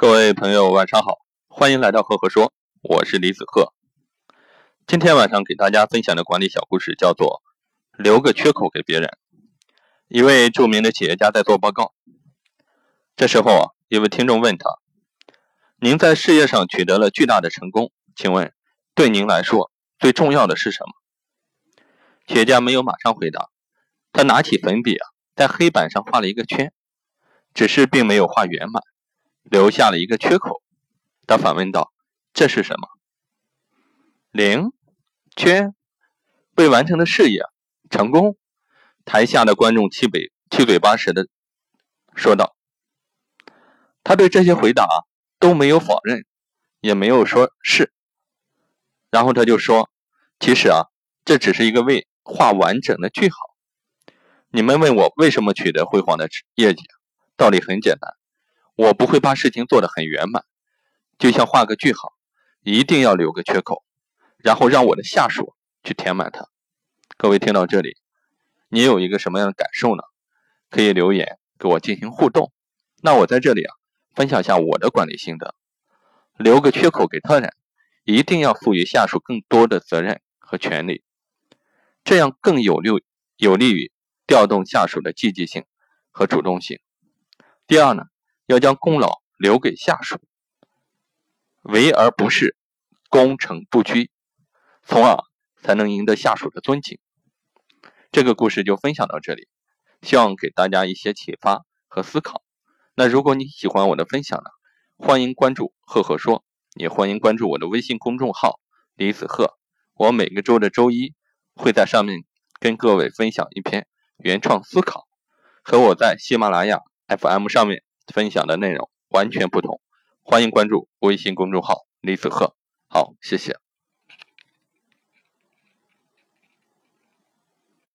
各位朋友，晚上好，欢迎来到赫赫说，我是李子赫。今天晚上给大家分享的管理小故事叫做“留个缺口给别人”。一位著名的企业家在做报告，这时候啊，一位听众问他：“您在事业上取得了巨大的成功，请问对您来说最重要的是什么？”企业家没有马上回答，他拿起粉笔啊，在黑板上画了一个圈，只是并没有画圆满。留下了一个缺口，他反问道：“这是什么？”零，缺，未完成的事业，成功。台下的观众七嘴七嘴八舌的说道。他对这些回答都没有否认，也没有说是。然后他就说：“其实啊，这只是一个未画完整的句号。你们问我为什么取得辉煌的业绩，道理很简单。”我不会把事情做得很圆满，就像画个句号，一定要留个缺口，然后让我的下属去填满它。各位听到这里，你有一个什么样的感受呢？可以留言给我进行互动。那我在这里啊，分享一下我的管理心得：留个缺口给他人，一定要赋予下属更多的责任和权利，这样更有利有利于调动下属的积极性和主动性。第二呢？要将功劳留给下属，为而不是功成不居，从而才能赢得下属的尊敬。这个故事就分享到这里，希望给大家一些启发和思考。那如果你喜欢我的分享呢，欢迎关注赫赫说，也欢迎关注我的微信公众号李子赫。我每个周的周一会在上面跟各位分享一篇原创思考，和我在喜马拉雅 FM 上面。分享的内容完全不同，欢迎关注微信公众号李子鹤。好，谢谢。